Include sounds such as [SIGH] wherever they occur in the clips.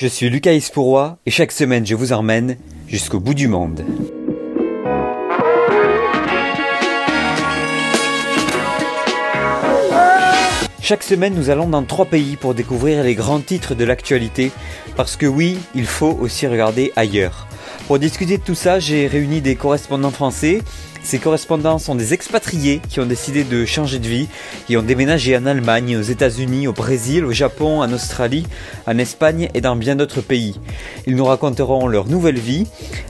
Je suis Lucas Ispourois et chaque semaine je vous emmène jusqu'au bout du monde. Chaque semaine, nous allons dans trois pays pour découvrir les grands titres de l'actualité, parce que oui, il faut aussi regarder ailleurs. Pour discuter de tout ça, j'ai réuni des correspondants français. Ces correspondants sont des expatriés qui ont décidé de changer de vie, qui ont déménagé en Allemagne, aux États-Unis, au Brésil, au Japon, en Australie, en Espagne et dans bien d'autres pays. Ils nous raconteront leur nouvelle vie.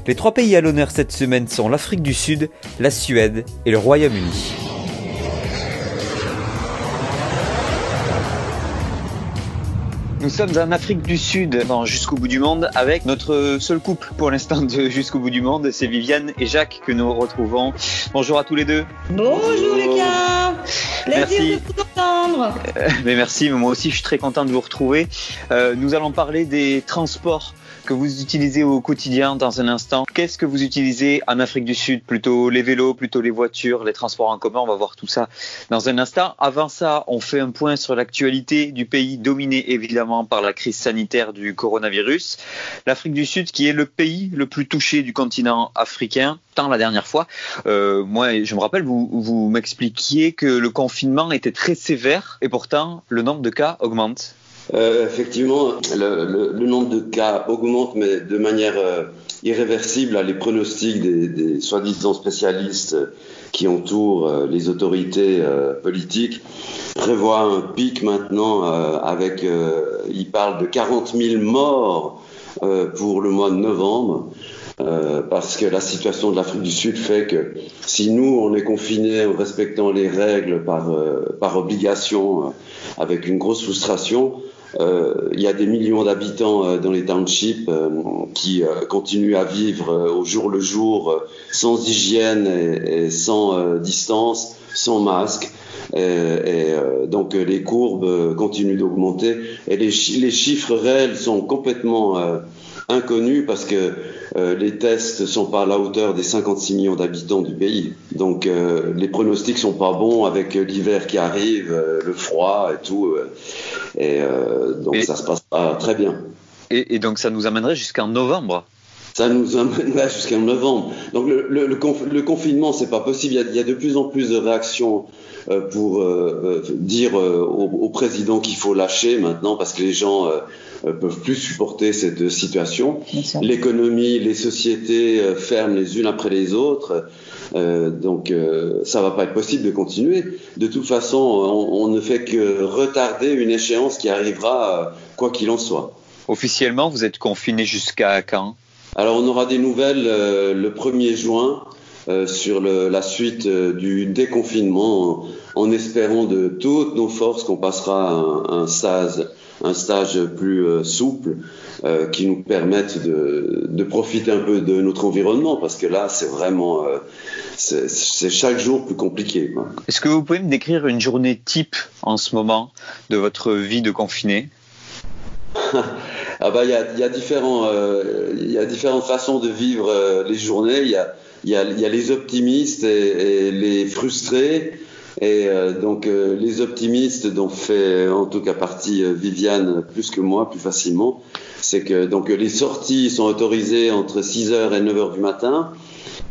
Les trois pays à l'honneur cette semaine sont l'Afrique du Sud, la Suède et le Royaume-Uni. Nous sommes en Afrique du Sud, dans Jusqu'au bout du monde, avec notre seul couple pour l'instant de Jusqu'au bout du monde, c'est Viviane et Jacques que nous retrouvons. Bonjour à tous les deux. Bonjour Lucas. Plaisir de vous entendre. Euh, mais merci, moi aussi je suis très content de vous retrouver. Euh, nous allons parler des transports que vous utilisez au quotidien dans un instant. Qu'est-ce que vous utilisez en Afrique du Sud? Plutôt les vélos, plutôt les voitures, les transports en commun? On va voir tout ça dans un instant. Avant ça, on fait un point sur l'actualité du pays dominé évidemment par la crise sanitaire du coronavirus. L'Afrique du Sud qui est le pays le plus touché du continent africain tant la dernière fois. Euh, moi, je me rappelle, vous, vous m'expliquiez que le confinement était très sévère et pourtant le nombre de cas augmente. Euh, effectivement, le, nombre de cas augmente, mais de manière euh, irréversible. Les pronostics des, soi-disant spécialistes qui entourent euh, les autorités politiques prévoient un pic maintenant avec, ils parlent de 40 000 morts pour le mois de novembre. Parce que la situation de l'Afrique du Sud fait que si nous, on est confinés en respectant les règles par, obligation, avec une grosse frustration, il y a des millions d'habitants euh, dans les townships euh, qui continuent à vivre au jour le jour sans hygiène et, sans distance, sans masque. Donc les courbes continuent d'augmenter et les, chiffres réels sont complètement inconnu parce que euh, les tests sont pas à la hauteur des 56 millions d'habitants du pays. Donc euh, les pronostics sont pas bons avec l'hiver qui arrive, euh, le froid et tout. et donc ça ça se passe pas très bien. Et, et donc ça nous amènerait jusqu'en novembre ça nous amènerait [LAUGHS] jusqu'en novembre. Donc le, le, le, confinement, c'est pas possible. Il y, a, il y, a, de plus en plus de réactions pour euh, dire au, au, président qu'il faut lâcher maintenant parce que les gens peuvent plus supporter cette situation. L'économie, les sociétés euh, ferment les unes après les autres. Euh, donc euh, ça va pas être possible de continuer. De toute façon, on, on, ne fait que retarder une échéance qui arrivera quoi qu'il en soit. Officiellement, vous êtes confiné jusqu'à quand? Alors on aura des nouvelles le 1er juin. Euh, sur le, la suite du déconfinement, en, en, espérant de toutes nos forces qu'on passera un, un stage un stage plus euh, souple euh, qui nous permette de, de, profiter un peu de notre environnement parce que là c'est vraiment euh, c'est chaque jour plus compliqué. Est-ce que vous pouvez me décrire une journée type en ce moment de votre vie de confiné? [LAUGHS] Ah bah il y a, y a différents euh, y a différentes façons de vivre euh, les journées. Il y a y a, y a les optimistes et, et les frustrés et euh, donc euh, les optimistes dont fait en tout cas partie euh, Viviane plus que moi, plus facilement, c'est que donc les sorties sont autorisées entre 6h et 9h du matin.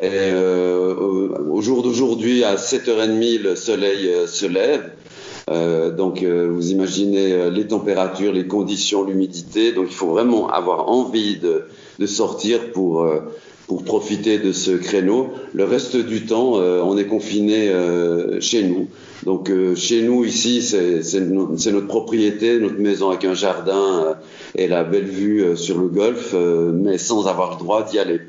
Et euh, au jour d'aujourd'hui, à 7h30, le soleil se lève. Euh, donc vous imaginez les températures, les conditions, l'humidité. Donc il faut vraiment avoir envie de, de sortir pour pour profiter de ce créneau. Le reste du temps, euh, on est confiné euh, chez nous. Donc euh, chez nous ici, c'est notre propriété, notre maison avec un jardin euh, et la belle vue euh, sur le golfe, euh, mais sans avoir le droit d'y aller.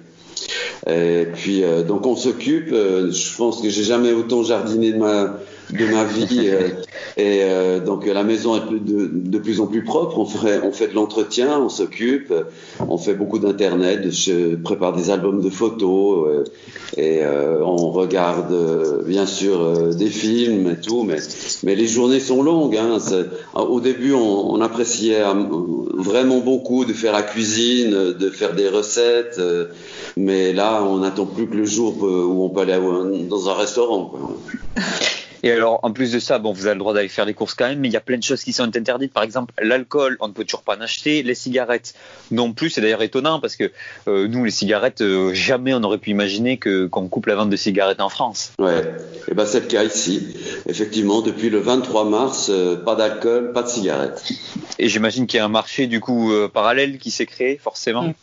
Et puis donc on s'occupe. je pense que j'ai jamais autant jardiné de ma de ma vie. Euh, et euh, donc la maison est de, plus en plus propre. On fait, on fait de l'entretien, on s'occupe, on fait beaucoup d'internet. Je prépare des albums de photos euh, et euh, on regarde euh, bien sûr euh, des films et tout. Mais, mais les journées sont longues. Hein. Au début, on, on, appréciait vraiment beaucoup de faire la cuisine, de faire des recettes. mais là, on n'attend plus que le jour où on peut aller dans un restaurant. Quoi. [LAUGHS] Et alors, en plus de ça, bon, vous avez le droit d'aller faire des courses quand même, mais il y a plein de choses qui sont interdites. Par exemple, l'alcool, on ne peut toujours pas en acheter. Les cigarettes non plus. C'est d'ailleurs étonnant parce que euh, nous, les cigarettes, euh, jamais on aurait pu imaginer que qu'on coupe la vente de cigarettes en France. Ouais, et ben c'est le cas ici. Effectivement, depuis le 23 mars, euh, pas d'alcool, pas de cigarettes. Et j'imagine qu'il y a un marché du coup parallèle qui s'est créé, forcément. Mm.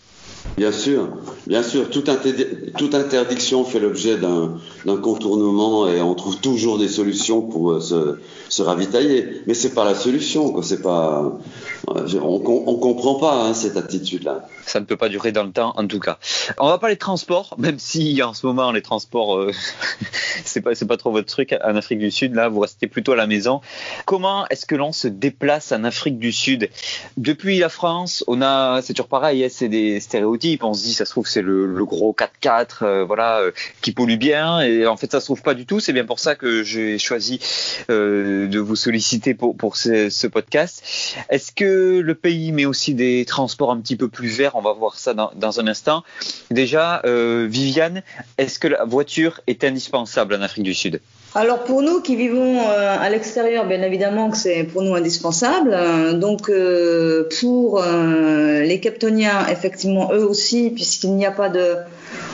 Bien sûr, bien sûr. Toute, interdiction fait l'objet d'un contournement et on trouve toujours des solutions pour euh, se, ravitailler. Mais c'est pas la solution. C'est pas, on, on comprend pas hein, cette attitude-là. Ça ne peut pas durer dans le temps, en tout cas. On va parler de transport, même si en ce moment les transports, euh, [LAUGHS] c'est pas pas trop votre truc en Afrique du Sud. Là, vous restez plutôt à la maison. Comment est-ce que l'on se déplace en Afrique du Sud? Depuis la France, on a, c'est toujours pareil, hein, c'est des stéréotypes. On se dit, ça se trouve c'est le, gros 4x4, euh, voilà, euh, qui pollue bien. Et en fait, ça se trouve pas du tout. C'est bien pour ça que j'ai choisi de vous solliciter pour ce, podcast. Est-ce que le pays met aussi des transports un petit peu plus verts? On va voir ça dans, un instant. Déjà, euh, Viviane, est-ce que la voiture est indispensable en Afrique du Sud? Alors pour nous qui vivons euh, à l'extérieur, bien évidemment que c'est pour nous indispensable. Euh, donc pour les Captoniens, effectivement eux aussi, puisqu'il n'y a pas de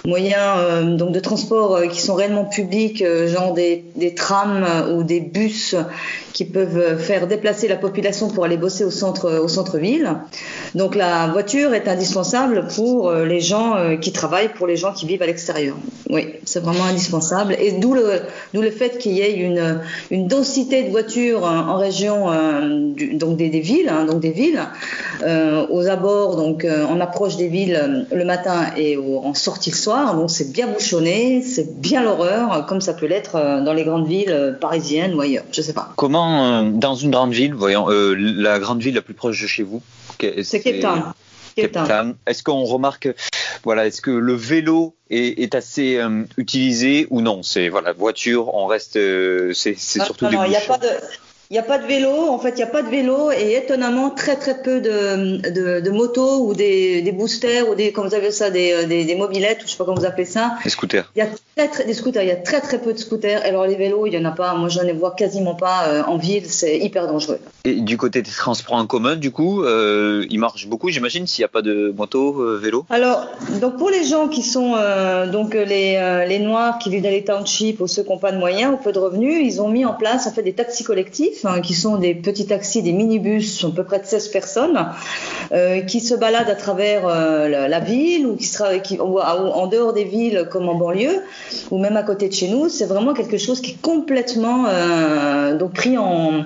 moyens donc de transport qui sont réellement publics, genre des, trams ou des bus qui peuvent faire déplacer la population pour aller bosser au centre au centre-ville. Donc la voiture est indispensable pour euh, les gens euh, qui travaillent, pour les gens qui vivent à l'extérieur. Oui, c'est vraiment indispensable. Et d'où le d'où le fait qu'il y ait une une densité de voitures en région euh, donc des, villes, hein, donc des villes aux abords, donc en approche des villes le matin et en sortie le soir. Donc c'est bien bouchonné, c'est bien l'horreur, comme ça peut l'être dans les grandes villes parisiennes ou ailleurs. Je sais pas. Comment euh, dans une grande ville, voyons, euh, la grande ville la plus proche de chez vous C'est Cape Town. Est-ce qu'on remarque, voilà, est-ce que le vélo est, assez euh, utilisé ou non? C'est voilà, voiture, on reste, c'est surtout non, des non, il a pas de il n'y a pas de vélo, en fait, il n'y a pas de vélo et étonnamment très très peu de, de, de motos ou des, des, boosters ou des, comme vous appelez ça, des, des, des, mobilettes ou je sais pas comment vous appelez ça. Des scooters. Il y a très, très, des scooters, il y a très très peu de scooters. Alors les vélos, il y en a pas. Moi, je ne vois quasiment pas euh, en ville. C'est hyper dangereux. Et du côté des transports en commun, du coup, euh, il marche beaucoup, j'imagine, s'il n'y a pas de moto, euh, vélo? Alors, donc pour les gens qui sont euh, donc les, euh, les noirs qui vivent dans les townships ou ceux qui n'ont pas de moyens ou peu de revenus, ils ont mis en place en fait des taxis collectifs Qui sont des petits taxis, des minibus, à peu près de 16 personnes, euh, qui se baladent à travers euh, la, ville ou en dehors des villes comme en banlieue ou même à côté de chez nous. C'est vraiment quelque chose qui est complètement euh, donc pris en,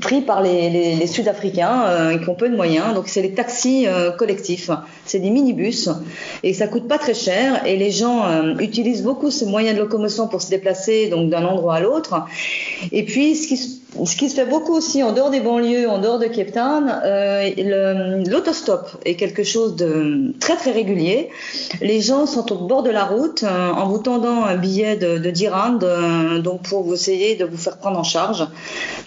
pris par les, les, Sud-Africains qui ont peu de moyens. Donc c'est les taxis collectifs, c'est des minibus et ça coûte pas très cher et les gens utilisent beaucoup ces moyens de locomotion pour se déplacer donc d'un endroit à l'autre. Et puis ce qui, ce qui se fait beaucoup aussi en dehors des banlieues, en dehors de Cape Town, euh, l'autostop est quelque chose de très très régulier. Les gens sont au bord de la route euh, en vous tendant un billet de, de 10 rand, euh, donc pour vous essayer de vous faire prendre en charge.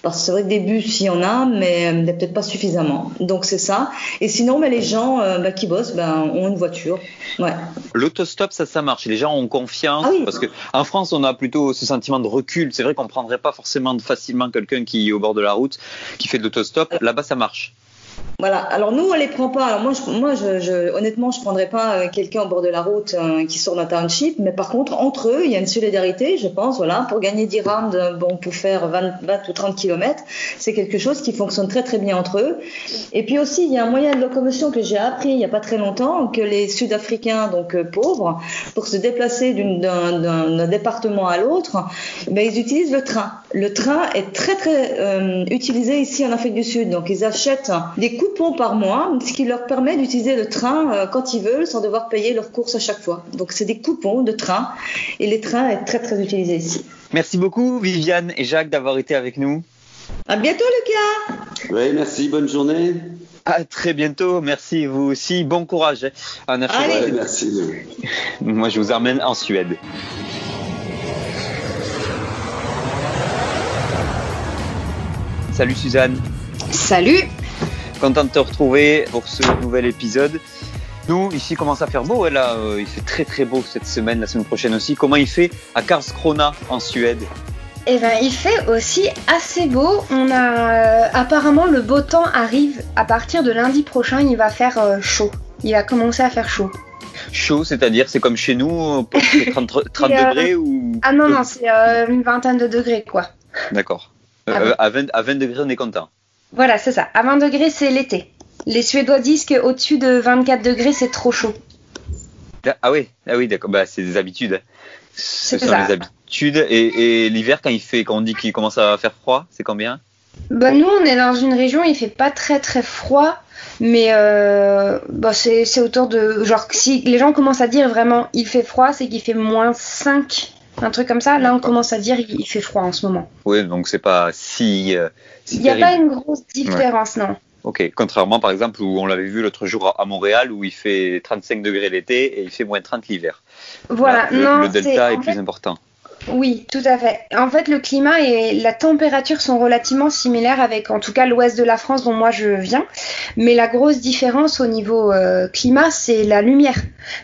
Parce que c'est vrai que des bus, il y en a, mais peut-être pas suffisamment. Donc c'est ça. Et sinon, mais les gens bah, qui bossent ben, ont une voiture. Ouais. L'autostop, ça, ça marche. Les gens ont confiance. Ah parce que en France, on a plutôt ce sentiment de recul. C'est vrai qu'on ne prendrait pas forcément facilement quelqu'un qui est au bord de la route, qui fait de l'autostop. Là-bas, ça marche. Voilà. Alors nous, on les prend pas. Alors moi, je, moi, je, je, honnêtement, je prendrais pas euh, quelqu'un au bord de la route euh, qui sort d'un township. Mais par contre, entre eux, il y a une solidarité, je pense. Voilà, pour gagner 10 rounds, euh, bon, pour faire 20, 20 ou 30 kilomètres, c'est quelque chose qui fonctionne très très bien entre eux. Et puis aussi, il y a un moyen de locomotion que j'ai appris il y a pas très longtemps que les Sud-Africains, donc pauvres, pour se déplacer d'un département à l'autre, ben, ils utilisent le train. Le train est très très utilisé ici en Afrique du Sud. Donc ils achètent coupons par mois, ce qui leur permet d'utiliser le train euh, quand ils veulent sans devoir payer leurs courses à chaque fois. Donc c'est des coupons de train et les trains est très très utilisé ici. Merci beaucoup Viviane et Jacques d'avoir été avec nous. À bientôt Lucas. Oui, merci, bonne journée. À très bientôt, merci vous aussi, bon courage en Afrique. merci. [LAUGHS] Moi je vous emmène en Suède. Salut Suzanne. Salut. Content de te retrouver pour ce nouvel épisode. Nous, ici, il commence à faire beau. Là, euh, il fait très très beau cette semaine, la semaine prochaine aussi. Comment il fait à Karlskrona en Suède? Eh ben, il fait aussi assez beau. On a euh, apparemment le beau temps arrive à partir de lundi prochain. Il va faire euh, chaud. Il va commencer à faire chaud. Chaud, c'est-à-dire c'est comme chez nous, 30, 30 Et, euh, [LAUGHS] degrés ou Ah non non, c'est une vingtaine de degrés quoi. D'accord. Ah bon. à, 20, à 20 degrés, on est content. Voilà, c'est ça. À 20 degrés, c'est l'été. Les Suédois disent qu'au-dessus de 24 degrés, c'est trop chaud. Ah oui, ah oui, d'accord. Bah, c'est des habitudes. Ce sont ça. les habitudes. Et, et l'hiver, quand il fait, quand on dit qu'il commence à faire froid, c'est combien? Bah, nous, on est dans une région, il fait pas très très froid, mais euh, bah, c'est c'est autour de. Genre, si les gens commencent à dire vraiment il fait froid, c'est qu'il fait moins 5, un truc comme ça. Là, on commence à dire il fait froid en ce moment. Oui, donc c'est pas si. euh, si Il n'y a terrible. pas une grosse différence, non. Ok, contrairement par exemple où on l'avait vu l'autre jour à- Montréal où il fait 35 degrés l'été et il fait moins 30 l'hiver. Voilà, Là, le, non, le delta est plus fait, important. Oui, tout à fait. En fait, le climat et la température sont relativement similaires avec, en tout cas, l'ouest de la France dont moi je viens. Mais la grosse différence au niveau euh, climat, c'est la lumière.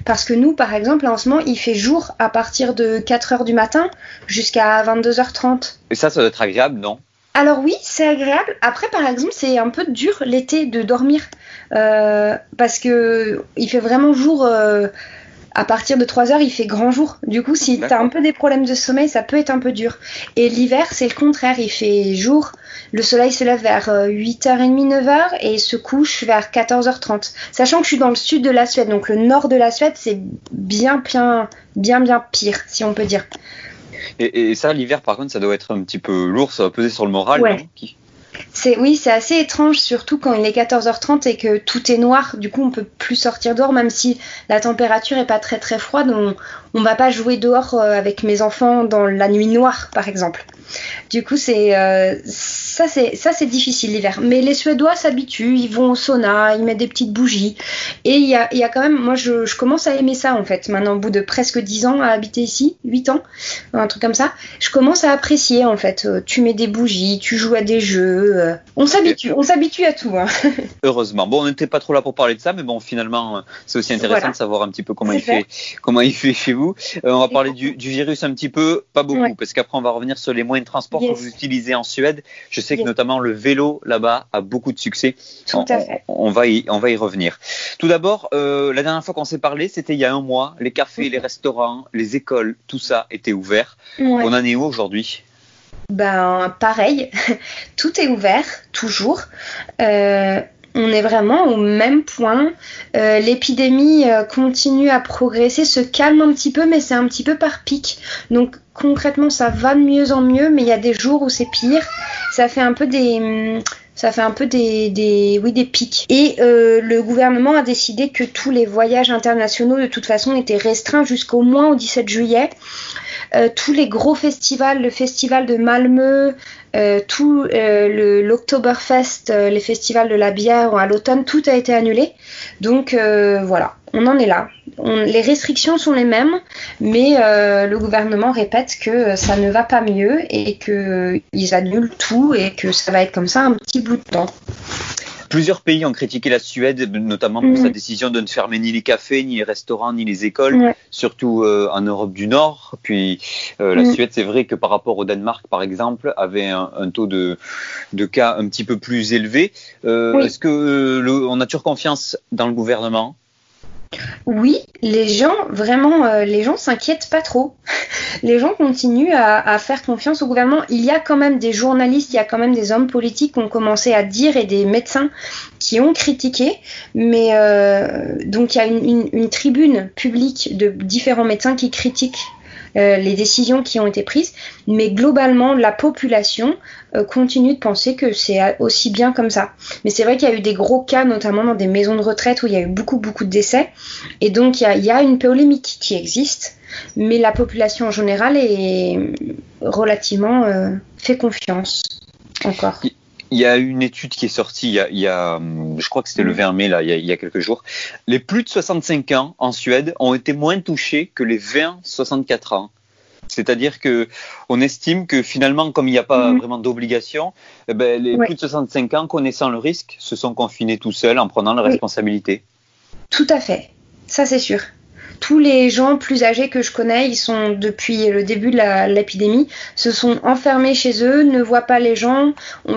Parce que nous, par exemple, en ce moment, il fait jour à partir de 4 heures du matin jusqu'à 22h30. Et ça, ça doit être agréable, non? Alors oui, c'est agréable. Après, par exemple, c'est un peu dur l'été de dormir euh, parce que il fait vraiment jour. euh, à partir de 3 heures, il fait grand jour. Du coup, si t'as D'accord. un peu des problèmes de sommeil, ça peut être un peu dur. Et l'hiver, c'est le contraire. Il fait jour. Le soleil se lève vers euh, 8h30, 9h et se couche vers 14h30. Sachant que je suis dans le sud de la Suède, donc le nord de la Suède, c'est bien, bien, bien, bien pire, si on peut dire. et, et ça, l'hiver, par contre, ça doit être un petit peu lourd, ça va peser sur le moral. Ouais. C'est oui, c'est assez étrange, surtout quand il est 14h30 et que tout est noir. Du coup, on peut plus sortir dehors, même si la température est pas très très froide. On, on va pas jouer dehors euh, avec mes enfants dans la nuit noire, par exemple. Du coup, c'est euh, ça, c'est ça, c'est difficile l'hiver. Mais les Suédois s'habituent, ils vont au sauna, ils mettent des petites bougies. Et il y a, il y a quand même, moi, je, je commence à aimer ça en fait. Maintenant, au bout de presque 10 ans à habiter ici, 8 ans, un truc comme ça, je commence à apprécier en fait. Euh, Tu mets des bougies, tu joues à des jeux. euh, On s'habitue, on s'habitue à tout. hein. [LAUGHS] Heureusement. Bon, on n'était pas trop là pour parler de ça, mais bon, finalement, euh, c'est aussi intéressant Voilà. de savoir un petit peu comment il fait, comment il fait chez vous. Euh, on va parler du, du virus un petit peu, pas beaucoup, Ouais. parce qu'après on va revenir sur les moyens de transport Yes. que vous utilisez en Suède. Je sais que Yes. notamment le vélo là-bas a beaucoup de succès. Tout on, à fait. on- on va y, on va y revenir. Tout d'abord, euh, la dernière fois qu'on s'est parlé, c'était il y a un mois. Les cafés, les restaurants, les écoles, tout ça était ouvert. Ouais. On en est où aujourd'hui? Ben pareil, [LAUGHS] tout est ouvert, toujours. Euh, on est vraiment au même point. Euh, L'épidémie euh, continue à progresser, se calme un petit peu, mais c'est un petit peu par pic. Donc concrètement, ça va de mieux en mieux, mais il y a des jours où c'est pire. Ça fait un peu des, ça fait un peu des oui des pics. Et euh, le gouvernement a décidé que tous les voyages internationaux de toute façon étaient restreints jusqu'au moins au 17 juillet. Euh, tous les gros festivals, le festival de Malmö, euh, tout euh, l'Oktoberfest, les festivals de la bière à l'automne, tout a été annulé. Donc voilà, on en est là. Les restrictions sont les mêmes, mais le gouvernement répète que ça ne va pas mieux et qu'ils annulent tout et que ça va être comme ça un petit bout de temps. Plusieurs pays ont critiqué la Suède, notamment pour Mhm. sa décision de ne fermer ni les cafés, ni les restaurants, ni les écoles, surtout euh, en Europe du Nord. Puis euh, la Mhm. Suède, c'est vrai que par rapport au Danemark, par exemple, avait un, un taux de, de cas un petit peu plus élevé. Euh, Oui. Est-ce que euh, le- on a toujours confiance dans le gouvernement? Oui, les gens, vraiment, euh, les gens s'inquiètent pas trop. [LAUGHS] Les gens continuent à, faire confiance au gouvernement. Il y a quand même des journalistes, il y a quand même des hommes politiques qui ont commencé à dire et des médecins qui ont critiqué. Mais euh, donc il y a une tribune publique de différents médecins qui critiquent euh, les décisions qui ont été prises. Mais globalement, la population euh, continue de penser que c'est aussi bien comme ça. Mais c'est vrai qu'il y a eu des gros cas, notamment dans des maisons de retraite où il y a eu beaucoup, beaucoup de décès. Et donc, il y a, y a une polémique qui existe, mais la population en général est relativement euh, fait confiance encore. Il y a une étude qui est sortie, il y a, il y a, hum, je crois que c'était le Mhm. 20 mai, là, il y, a, il y a quelques jours. Les plus de 65 ans en Suède ont été moins touchés que les 20-64 ans. C'est-à-dire que on estime que finalement, comme il n'y a pas Mhm. vraiment d'obligation, eh ben, les Ouais. plus de 65 ans, connaissant le risque, se sont confinés tout seuls en prenant leurs Oui. responsabilités. Tout à fait, ça c'est sûr. Tous les gens plus âgés que je connais, ils sont depuis le début de l'épidémie, se sont enfermés chez eux, ne voient pas les gens,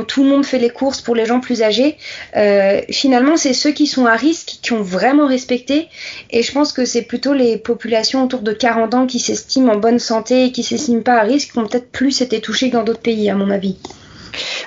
tout le monde fait les courses pour les gens plus âgés. Euh, finalement, c'est ceux qui sont à risque qui ont vraiment respecté. Et je pense que c'est plutôt les populations autour de 40 ans qui s'estiment en bonne santé et qui s'estiment pas à risque qui ont peut-être plus été touchées que dans d'autres pays, à mon avis.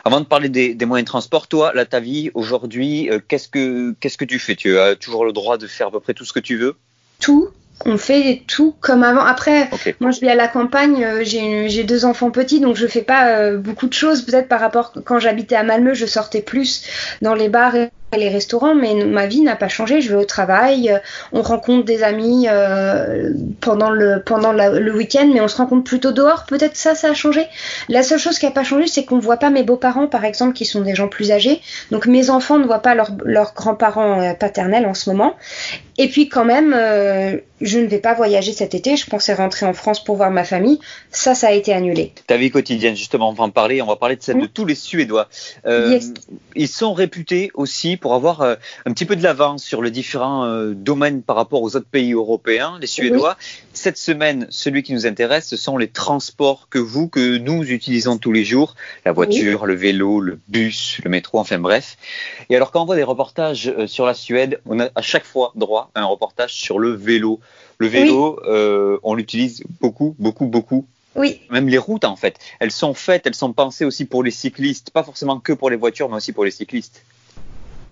Avant de parler des, moyens de transport, toi, là, ta vie aujourd'hui, euh, qu'est-ce que qu'est-ce que tu fais? Tu as toujours le droit de faire à peu près tout ce que tu veux? Tout. On fait tout comme avant. Après, moi je vis à la campagne, euh, j'ai deux enfants petits, donc je fais pas euh, beaucoup de choses. Peut-être par rapport quand j'habitais à Malmö, je sortais plus dans les bars et les restaurants, mais ma vie n'a pas changé. Je vais au travail, euh, on rencontre des amis euh, pendant le pendant le week-end, mais on se rencontre plutôt dehors. Peut-être ça, ça a changé. La seule chose qui a pas changé, c'est qu'on voit pas mes beaux-parents, par exemple, qui sont des gens plus âgés. Donc mes enfants ne voient pas leurs grands-parents euh, paternels en ce moment. Et puis quand même, je ne vais pas voyager cet été. Je pensais rentrer en France pour voir ma famille. Ça, ça a été annulé. Ta vie quotidienne, justement, on va en parler. On va parler de celle de mmh. tous les Suédois. Ils sont réputés aussi pour avoir euh, un petit peu de l'avance sur les différents euh, domaines par rapport aux autres pays européens, les Suédois. Cette semaine, celui qui nous intéresse, ce sont les transports que vous, que nous utilisons tous les jours, la voiture, le vélo, le bus, le métro, enfin bref. Et alors quand on voit des reportages euh, sur la Suède, on a à chaque fois droit à un reportage sur le vélo. Le vélo, on l'utilise beaucoup, beaucoup, beaucoup oui. Même les routes, en fait, elles sont faites, elles sont pensées aussi pour les cyclistes, pas forcément que pour les voitures, mais aussi pour les cyclistes.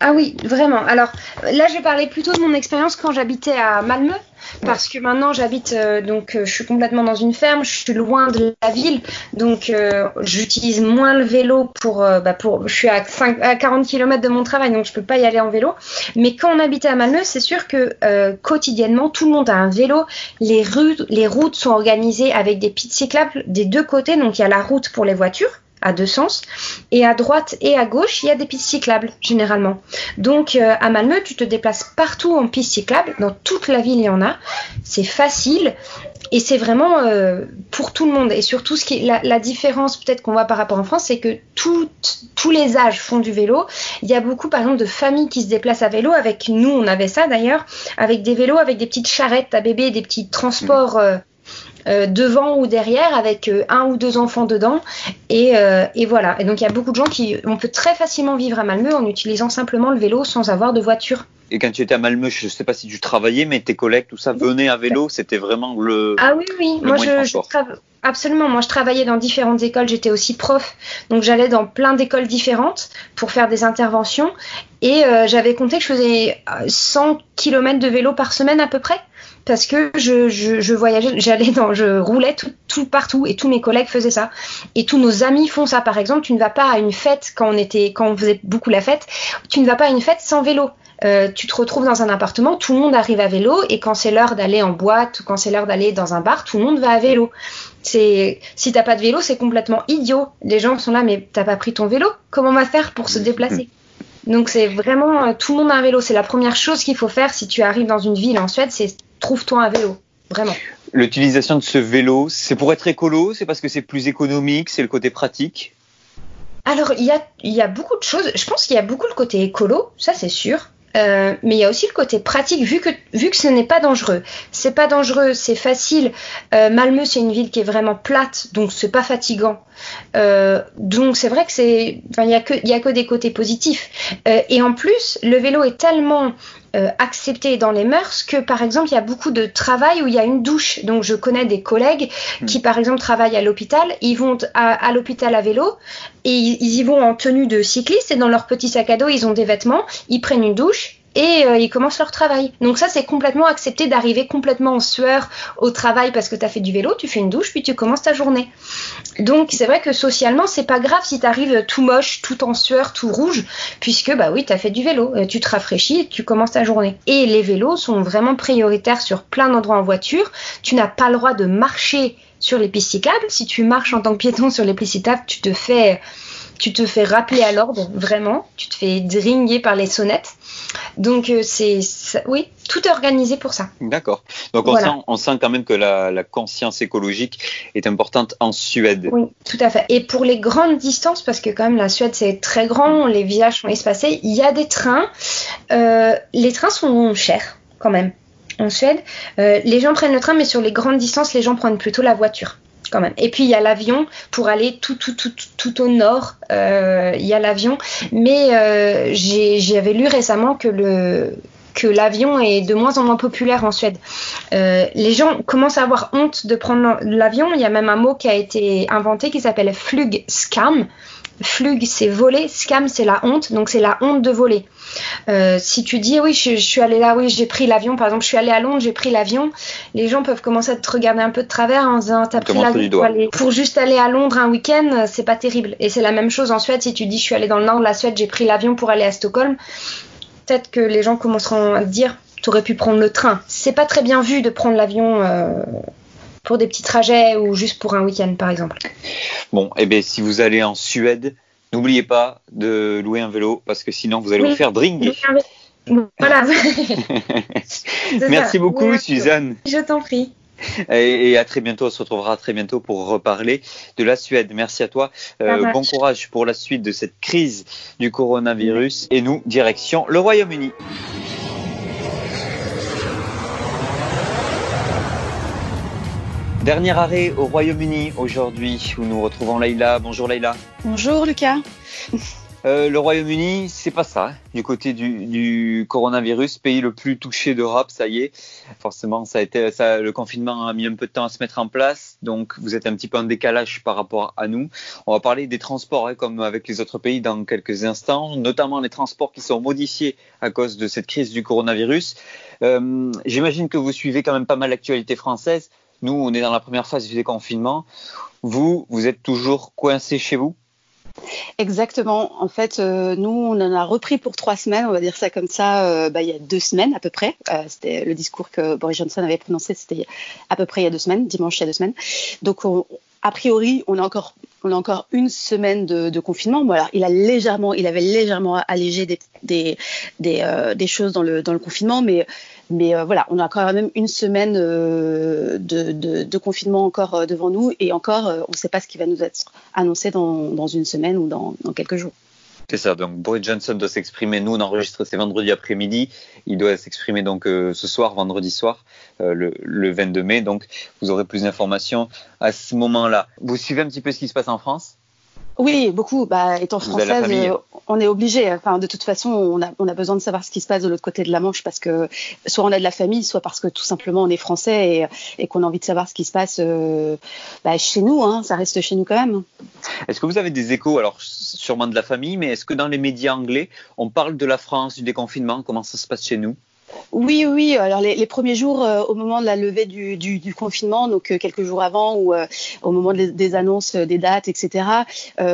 Ah oui, vraiment. Alors là, je vais plutôt de mon expérience quand j'habitais à Malmö, parce que maintenant j'habite euh, donc euh, je suis complètement dans une ferme, je suis loin de la ville, donc euh, j'utilise moins le vélo pour bah, pour je suis à, à 40 km de mon travail, donc je peux pas y aller en vélo. Mais quand on habitait à Malmö, c'est sûr que quotidiennement tout le monde a un vélo. Les rues, les routes sont organisées avec des pistes cyclables des deux côtés, donc il y a la route pour les voitures à deux sens. Et à droite et à gauche, il y a des pistes cyclables, généralement. Donc, euh, à Malmö, tu te déplaces partout en piste cyclable. Dans toute la ville, il y en a. C'est facile. Et c'est vraiment euh, pour tout le monde. Et surtout, ce qui, la, différence peut-être qu'on voit par rapport en France, c'est que tous les âges font du vélo. Il y a beaucoup, par exemple, de familles qui se déplacent à vélo. Avec nous, on avait ça d'ailleurs, avec des vélos, avec des petites charrettes à bébé, des petits transports. Euh, euh, devant ou derrière avec euh, un ou deux enfants dedans. Euh, et, voilà. Et donc il y a beaucoup de gens qui. On peut très facilement vivre à Malmö en utilisant simplement le vélo sans avoir de voiture. Et quand tu étais à Malmö, je ne sais pas si tu travaillais, mais tes collègues, tout ça, venaient à vélo, c'était vraiment le. Ah oui, oui. Moi, je, Absolument, moi je travaillais dans différentes écoles, j'étais aussi prof, donc j'allais dans plein d'écoles différentes pour faire des interventions et j'avais compté que je faisais 100 km de vélo par semaine à peu près parce que je, je, voyageais, j'allais dans, je roulais tout, tout, partout et tous mes collègues faisaient ça. Et tous nos amis font ça. Par exemple, tu ne vas pas à une fête quand on était, quand on faisait beaucoup la fête, tu ne vas pas à une fête sans vélo. Euh, tu te retrouves dans un appartement, tout le monde arrive à vélo, et quand c'est l'heure d'aller en boîte ou quand c'est l'heure d'aller dans un bar, tout le monde va à vélo. C'est si t'as pas de vélo, c'est complètement idiot. Les gens sont là, mais t'as pas pris ton vélo? Comment on va faire pour se déplacer? Donc c'est vraiment euh, tout le monde a un vélo. C'est la première chose qu'il faut faire si tu arrives dans une ville en Suède, c'est trouve-toi un vélo, vraiment. L'utilisation de ce vélo, c'est pour être écolo, c'est parce que c'est plus économique, c'est le côté pratique? Alors, il y a, y a beaucoup de choses. Je pense qu'il y a beaucoup le côté écolo, ça c'est sûr. Euh, mais il y a aussi le côté pratique vu que vu que ce n'est pas dangereux. C'est pas dangereux, c'est facile. Euh, Malmö c'est une ville qui est vraiment plate, donc c'est pas fatigant. Euh, donc c'est vrai que c'est, il y a que il y a que des côtés positifs. Euh, et en plus, le vélo est tellement euh, accepté dans les mœurs que par exemple il y a beaucoup de travail où il y a une douche. Donc je connais des collègues hmm. qui par exemple travaillent à l'hôpital, ils vont à, l'hôpital à vélo et ils, ils, y vont en tenue de cycliste et dans leur petit sac à dos ils ont des vêtements, ils prennent une douche et euh, ils commencent leur travail. Donc ça, c'est complètement accepté d'arriver complètement en sueur au travail parce que tu as fait du vélo, tu fais une douche, puis tu commences ta journée. Donc c'est vrai que socialement, c'est pas grave si tu arrives tout moche, tout en sueur, tout rouge, puisque bah oui, tu as fait du vélo, euh, tu te rafraîchis tu commences ta journée. Et les vélos sont vraiment prioritaires sur plein d'endroits en voiture. Tu n'as pas le droit de marcher sur les pistes cyclables. Si tu marches en tant que piéton sur les pistes cyclables, tu te fais tu te fais rappeler à l'ordre, vraiment. Tu te fais dringuer par les sonnettes. Donc, euh, c'est. Oui, tout est organisé pour ça. D'accord. Donc, on, sent, on, sent, quand même que la, conscience écologique est importante en Suède. Oui, tout à fait. Et pour les grandes distances, parce que quand même la Suède c'est très grand, les villages sont espacés, il y a des trains. Euh, les trains sont chers quand même. en Suède, les gens prennent le train, mais sur les grandes distances, les gens prennent plutôt la voiture. Et puis il y a l'avion pour aller tout, tout, tout, tout au nord. il y a l'avion. Mais j'avais lu récemment que l'avion est de moins en moins populaire en Suède. Euh, les gens commencent à avoir honte de prendre l'avion. Il y a même un mot qui a été inventé qui s'appelle flug-scam. Flug, c'est voler, scam, c'est la honte, donc c'est la honte de voler. Euh, si tu dis oui, je, suis allé là, oui, j'ai pris l'avion, par exemple, je suis allé à Londres, j'ai pris l'avion, les gens peuvent commencer à te regarder un peu de travers en disant t'as pris l'avion pour, pour juste aller à Londres un week-end, c'est pas terrible. Et c'est la même chose en Suède, si tu dis je suis allé dans le nord de la Suède, j'ai pris l'avion pour aller à Stockholm, peut-être que les gens commenceront à dire tu aurais pu prendre le train. C'est pas très bien vu de prendre l'avion euh, pour des petits trajets ou juste pour un week-end par exemple. Bon, et eh bien si vous allez en Suède, n'oubliez pas de louer un vélo parce que sinon vous allez vous faire dringuer. Voilà. [LAUGHS] Merci beaucoup, Suzanne. Je t'en prie. Et, à très bientôt, on se retrouvera très bientôt pour reparler de la Suède. Merci à toi. Euh, bon courage pour la suite de cette crise du coronavirus. Et nous, direction le Royaume-Uni. Dernier arrêt au Royaume-Uni aujourd'hui où nous retrouvons Leïla. Bonjour Leïla. Bonjour Lucas. Euh, le Royaume-Uni, c'est pas ça. Hein. Du côté du, coronavirus, pays le plus touché d'Europe, ça y est. Forcément, ça a été, ça, le confinement a mis un peu de temps à se mettre en place, donc vous êtes un petit peu en décalage par rapport à nous. On va parler des transports, hein, comme avec les autres pays, dans quelques instants, notamment les transports qui sont modifiés à cause de cette crise du coronavirus. Euh, j'imagine que vous suivez quand même pas mal l'actualité française. Nous, on est dans la première phase du déconfinement. Vous, vous êtes toujours coincé chez vous? Exactement. En fait, euh, nous, on en a repris pour trois semaines, on va dire ça comme ça, euh, bah, il y a deux semaines à peu près. Euh, c'était le discours que Boris Johnson avait prononcé, c'était à peu près il y a deux semaines, dimanche il y a deux semaines. Donc, a priori, on a encore, on a encore une semaine de, confinement. Bon, il a légèrement, il avait légèrement allégé des, des, des, des choses dans le, dans le confinement, mais mais euh, voilà, on a quand même une semaine euh, de, confinement encore euh, devant nous. Et encore, on ne sait pas ce qui va nous être annoncé dans, une semaine ou dans, quelques jours. C'est ça, donc Boris Johnson doit s'exprimer, nous on enregistre c'est vendredi après-midi, il doit s'exprimer donc ce soir, vendredi soir, le, le, 22 mai, donc vous aurez plus d'informations à ce moment-là. Vous suivez un petit peu ce qui se passe en France? Oui, beaucoup. Bah, étant française, euh, on est obligé. Enfin, de toute façon, on a, on a besoin de savoir ce qui se passe de l'autre côté de la Manche parce que soit on a de la famille, soit parce que tout simplement on est français et, qu'on a envie de savoir ce qui se passe euh, bah, chez nous. Hein, ça reste chez nous quand même. Est-ce que vous avez des échos, alors sûrement de la famille, mais est-ce que dans les médias anglais, on parle de la France, du déconfinement? Comment ça se passe chez nous? Oui, oui. Alors les, premiers jours, euh, au moment de la levée du, confinement, donc euh, quelques jours avant ou euh, au moment des, annonces des dates, etc.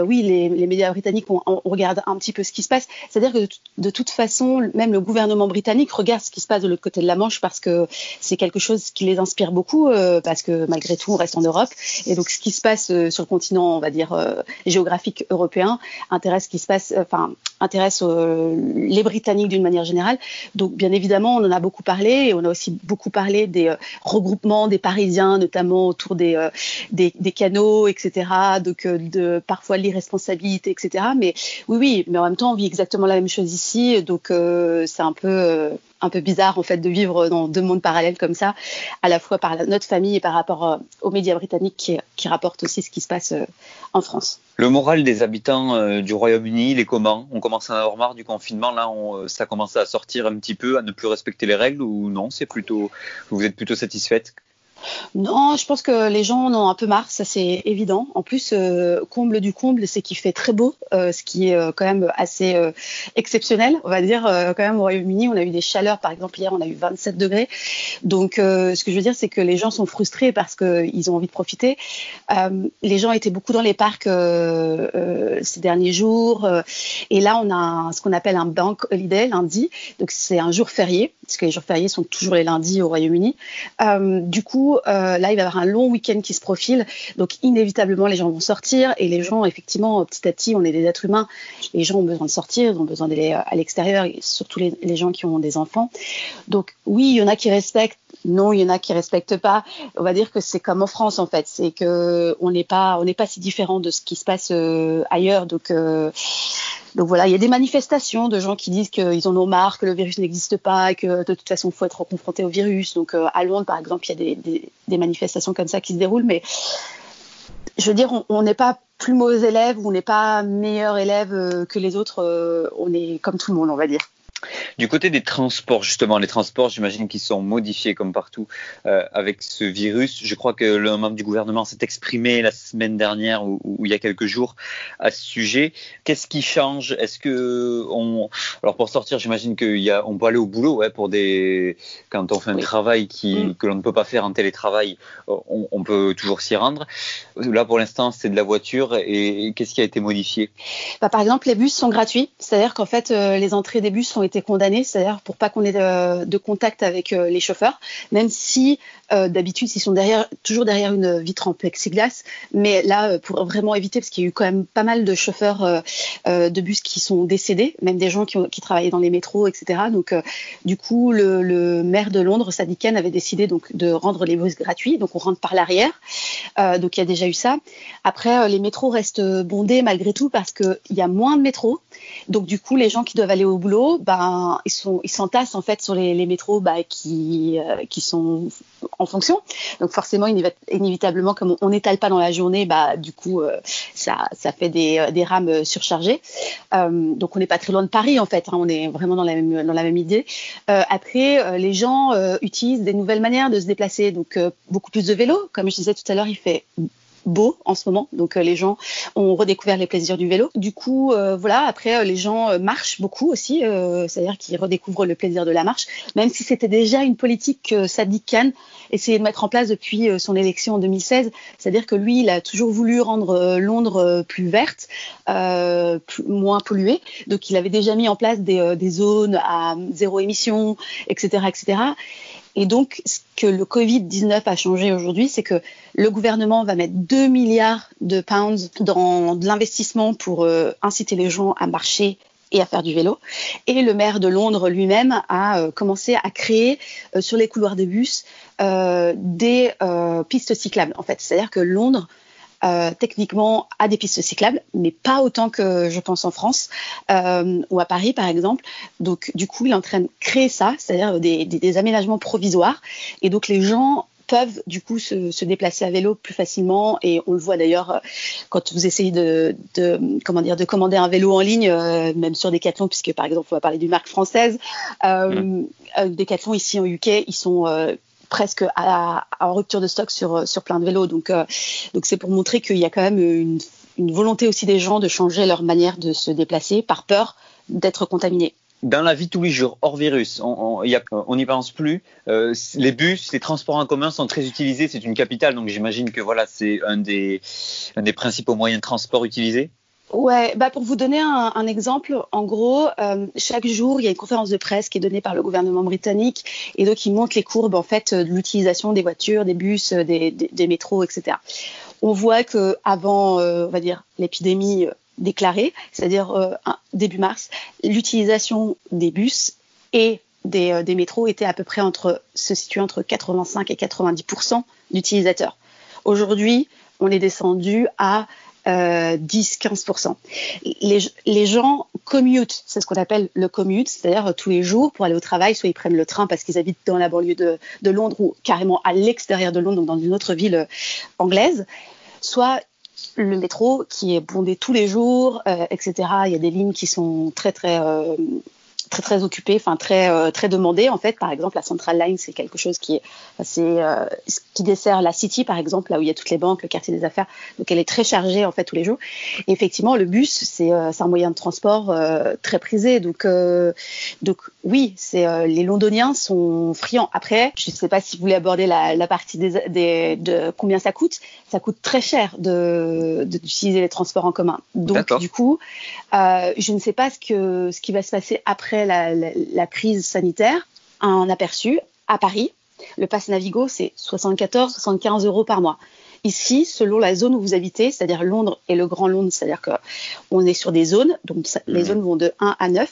oui, les, médias britanniques on, regarde un petit peu ce qui se passe. C'est-à-dire que de, toute façon, même le gouvernement britannique regarde ce qui se passe de l'autre côté de la Manche parce que c'est quelque chose qui les inspire beaucoup parce que malgré tout, on reste en Europe et donc ce qui se passe sur le continent, on va dire géographique européen, intéresse ce qui se passe, enfin intéresse les Britanniques d'une manière générale. Donc bien évidemment on en a beaucoup parlé on a aussi beaucoup parlé des euh, regroupements des Parisiens, notamment autour des, euh, canaux, etc. Donc, euh, de parfois l'irresponsabilité, etc. Mais oui, oui, mais en même temps, on vit exactement la même chose ici. Donc, c'est un peu un peu bizarre en fait de vivre dans deux mondes parallèles comme ça, à la fois par notre famille et par rapport aux médias britanniques qui, rapportent aussi ce qui se passe en France. Le moral des habitants euh, du Royaume-Uni, il est comment On commence à en avoir marre du confinement, là, on, ça commence à sortir un petit peu, à ne plus respecter les règles ou non C'est plutôt, vous êtes plutôt satisfaite non, je pense que les gens en ont un peu marre, ça c'est évident. En plus, euh, comble du comble, c'est qu'il fait très beau, euh, ce qui est euh, quand même assez exceptionnel, on va dire. quand même au Royaume-Uni, on a eu des chaleurs, par exemple hier, on a eu 27 degrés. Donc, ce que je veux dire, c'est que les gens sont frustrés parce qu'ils ont envie de profiter. les gens étaient beaucoup dans les parcs ces derniers jours, et là, on a ce qu'on appelle un bank holiday lundi. Donc, c'est un jour férié, parce que les jours fériés sont toujours les lundis au Royaume-Uni. du coup euh, là, il va y avoir un long week-end qui se profile. Donc, inévitablement, les gens vont sortir. Et les gens, effectivement, petit à petit, on est des êtres humains. Les gens ont besoin de sortir, ils ont besoin d'aller euh, à l'extérieur, surtout les, gens qui ont des enfants. Donc, oui, il y en a qui respectent non, il y en a qui respectent pas. On va dire que c'est comme en France en fait, c'est que on n'est pas, on n'est pas si différent de ce qui se passe ailleurs. Donc, donc voilà, il y a des manifestations de gens qui disent qu'ils en ont marre, que le virus n'existe pas, et que de toute façon, il faut être confronté au virus. Donc à Londres, par exemple, il y a des, manifestations comme ça qui se déroulent, mais je veux dire, on n'est pas plus mauvais élève on n'est pas meilleur élève euh, que les autres. Euh, on est comme tout le monde, on va dire. Du côté des transports, justement, les transports, j'imagine qu'ils sont modifiés comme partout euh, avec ce virus. Je crois que le membre du gouvernement s'est exprimé la semaine dernière ou, il y a quelques jours à ce sujet. Qu'est-ce qui change? Est-ce que on, alors pour sortir, j'imagine qu'on peut aller au boulot, ouais, pour des quand on fait un travail qui mm. que l'on ne peut pas faire en télétravail, on, on peut toujours s'y rendre. Là, pour l'instant, c'est de la voiture. Et, qu'est-ce qui a été modifié? Bah, Par exemple, les bus sont gratuits, c'est-à-dire qu'en fait, euh, les entrées des bus sont été condamnés, c'est-à-dire pour pas qu'on ait de, contact avec euh, les chauffeurs, même si euh, d'habitude ils sont toujours derrière une vitre en plexiglas, mais là euh, pour vraiment éviter, parce qu'il y a eu quand même pas mal de chauffeurs de bus qui sont décédés, même des gens qui, travaillaient dans les métros, etc. Donc du coup le, maire de Londres, Sadiq Khan, avait décidé donc de rendre les bus gratuits, donc on rentre par l'arrière, donc il y a déjà eu ça. Après les métros restent bondés malgré tout parce qu'il y a moins de métros, donc du coup les gens qui doivent aller au boulot, bah, ils s'entassent en fait sur les, métros bah, qui, euh, qui sont en fonction. Donc forcément, inévitablement, comme on n'étale pas dans la journée, bah du coup, euh, ça, ça fait des, euh, rames surchargées. donc on n'est pas très loin de Paris en fait. Hein. on est vraiment dans la même, dans la même idée. après, les gens utilisent des nouvelles manières de se déplacer. Donc beaucoup plus de vélo, comme je disais tout à l'heure, il fait beau en ce moment. Donc euh, les gens ont redécouvert les plaisirs du vélo. Du coup, euh, voilà, après euh, les gens marchent beaucoup aussi, c'est-à-dire qu'ils redécouvrent le plaisir de la marche, même si c'était déjà une politique que Sadiq Khan essayait de mettre en place depuis son élection en 2016. C'est-à-dire que lui, il a toujours voulu rendre Londres plus verte, moins polluée. Donc il avait déjà mis en place des, des zones à zéro émission, etc., etc. Et donc, ce que le Covid-19 a changé aujourd'hui, c'est que le gouvernement va mettre 2 milliards de pounds dans l'investissement pour euh, inciter les gens à marcher et à faire du vélo. Et le maire de Londres lui-même a euh, commencé à créer euh, sur les couloirs de bus des pistes cyclables. En fait, c'est-à-dire que Londres euh, techniquement à des pistes cyclables, mais pas autant que je pense en France euh, ou à Paris par exemple. Donc du coup, il est en train de créer ça, c'est-à-dire des, des, aménagements provisoires. Et donc les gens peuvent du coup se, se, déplacer à vélo plus facilement et on le voit d'ailleurs euh, quand vous essayez de, de, comment dire de commander un vélo en ligne euh, même sur Decathlon puisque par exemple on va parler d'une marque française euh, mmh. Decathlon ici en UK ils sont presque à, en rupture de stock sur, sur plein de vélos. Donc, euh, donc c'est pour montrer qu'il y a quand même une, volonté aussi des gens de changer leur manière de se déplacer par peur d'être contaminés. Dans la vie tous les jours, hors virus, on n'y pense plus. Euh, les bus, les transports en commun sont très utilisés. C'est une capitale, donc j'imagine que voilà, c'est un des principaux moyens de transport utilisés. Ouais, bah pour vous donner un, exemple, en gros, euh, chaque jour, il y a une conférence de presse qui est donnée par le gouvernement britannique et donc il montre les courbes en fait de l'utilisation des voitures, des bus, euh, des, métros, etc. On voit que avant, euh, on va dire, l'épidémie déclarée, c'est-à-dire début mars, l'utilisation des bus et des, métros était à peu près se situe entre 85 et 90% d'utilisateurs. Aujourd'hui, on est descendu à 10-15%. Euh, les, gens commutent, c'est ce qu'on appelle le commute, c'est-à-dire euh, tous les jours pour aller au travail, soit ils prennent le train parce qu'ils habitent dans la banlieue de, Londres ou carrément à l'extérieur de Londres, donc dans une autre ville euh, anglaise, soit le métro qui est bondé tous les jours, etc. Il y a des lignes qui sont très très très très occupé, enfin très euh, très demandé en fait. Par exemple, la Central Line, c'est quelque chose qui est c'est euh, qui dessert la City par exemple, là où il y a toutes les banques, le quartier des affaires. Donc elle est très chargée en fait tous les jours. Et effectivement, le bus, c'est euh, un moyen de transport très prisé. Donc donc oui, c'est les Londoniens sont friands. Après, je ne sais pas si vous voulez aborder la, la partie des, des, de combien ça coûte. Ça coûte très cher de d'utiliser les transports en commun. Donc du coup, je ne sais pas ce que ce qui va se passer après la, crise sanitaire, un aperçu à Paris. Le pass Navigo, c'est 74-75 euros par mois. Ici, selon la zone où vous habitez, c'est-à-dire Londres et le Grand Londres, c'est-à-dire qu'on est sur des zones, donc les mmh. zones vont de 1 à 9.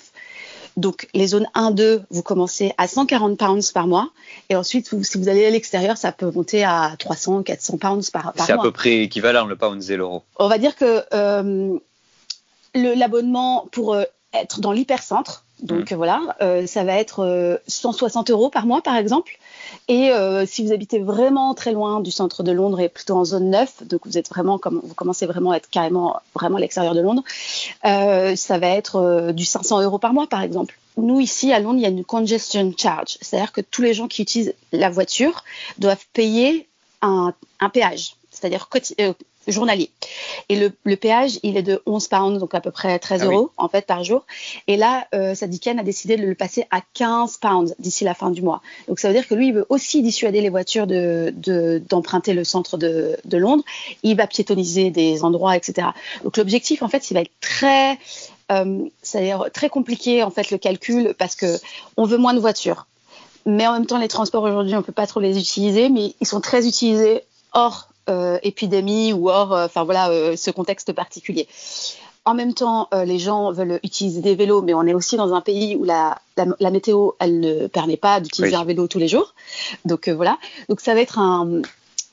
Donc les zones 1, 2, vous commencez à 140 pounds par mois. Et ensuite, si vous allez à l'extérieur, ça peut monter à 300, 400 pounds par, par mois. C'est à peu près équivalent le pound et l'euro. On va dire que euh, l'abonnement pour euh, être dans l'hypercentre, donc mmh. voilà, euh, ça va être 160 euros par mois par exemple. Et euh, si vous habitez vraiment très loin du centre de Londres et plutôt en zone 9, donc vous êtes vraiment comme vous commencez vraiment à être carrément vraiment à l'extérieur de Londres, euh, ça va être euh, du 500 euros par mois par exemple. Nous ici à Londres, il y a une congestion charge, c'est-à-dire que tous les gens qui utilisent la voiture doivent payer un, un péage, c'est-à-dire journalier. Et le, le, péage, il est de 11 pounds, donc à peu près 13 ah euros en fait par jour. Et là, euh, Sadikan a décidé de le passer à 15 pounds d'ici la fin du mois. Donc ça veut dire que lui, il veut aussi dissuader les voitures de, d'emprunter le centre de, de, Londres. Il va piétoniser des endroits, etc. Donc l'objectif, en fait, il va être très, euh, c'est-à-dire très compliqué en fait le calcul parce que on veut moins de voitures. Mais en même temps, les transports aujourd'hui, on peut pas trop les utiliser, mais ils sont très utilisés hors épidémie ou hors, euh, enfin voilà, euh, ce contexte particulier. En même temps, les gens veulent utiliser des vélos, mais on est aussi dans un pays où la, la, météo, elle ne permet pas d'utiliser un vélo tous les jours. Donc voilà. Donc ça va être un,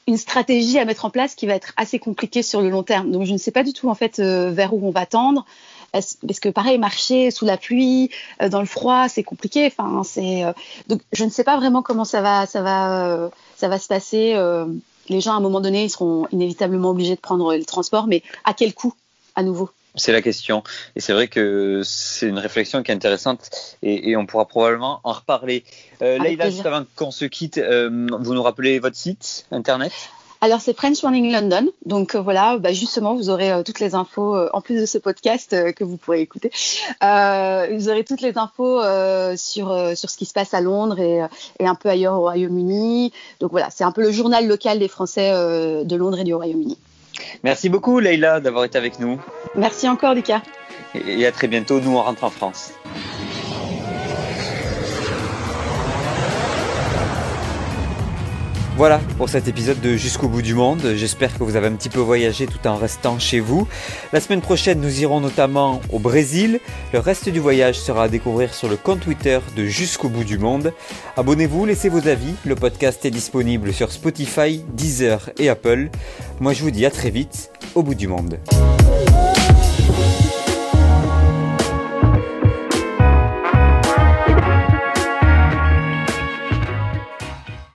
une stratégie à mettre en place qui va être assez compliquée sur le long terme. Donc je ne sais pas du tout en fait vers où on va tendre. Parce que pareil, marcher sous la pluie, dans le froid, c'est compliqué. Enfin, c'est donc je ne sais pas vraiment comment ça va, ça va, ça va se passer les gens, à un moment donné, ils seront inévitablement obligés de prendre le transport, mais à quel coût, à nouveau? C'est la question. Et c'est vrai que c'est une réflexion qui est intéressante et, on pourra probablement en reparler. Euh, Leïla, juste avant qu'on se quitte, euh, vous nous rappelez votre site internet? Alors c'est French Morning London, donc euh, voilà, bah, justement vous aurez euh, toutes les infos euh, en plus de ce podcast que vous pourrez écouter. vous aurez toutes les infos sur sur ce qui se passe à Londres et, et un peu ailleurs au Royaume-Uni. Donc voilà, c'est un peu le journal local des Français de Londres et du Royaume-Uni. Merci beaucoup Leïla d'avoir été avec nous. Merci encore Lucas. Et à très bientôt, nous on rentre en France. Voilà pour cet épisode de Jusqu'au bout du monde. J'espère que vous avez un petit peu voyagé tout en restant chez vous. La semaine prochaine, nous irons notamment au Brésil. Le reste du voyage sera à découvrir sur le compte Twitter de Jusqu'au bout du monde. Abonnez-vous, laissez vos avis. Le podcast est disponible sur Spotify, Deezer et Apple. Moi, je vous dis à très vite au bout du monde.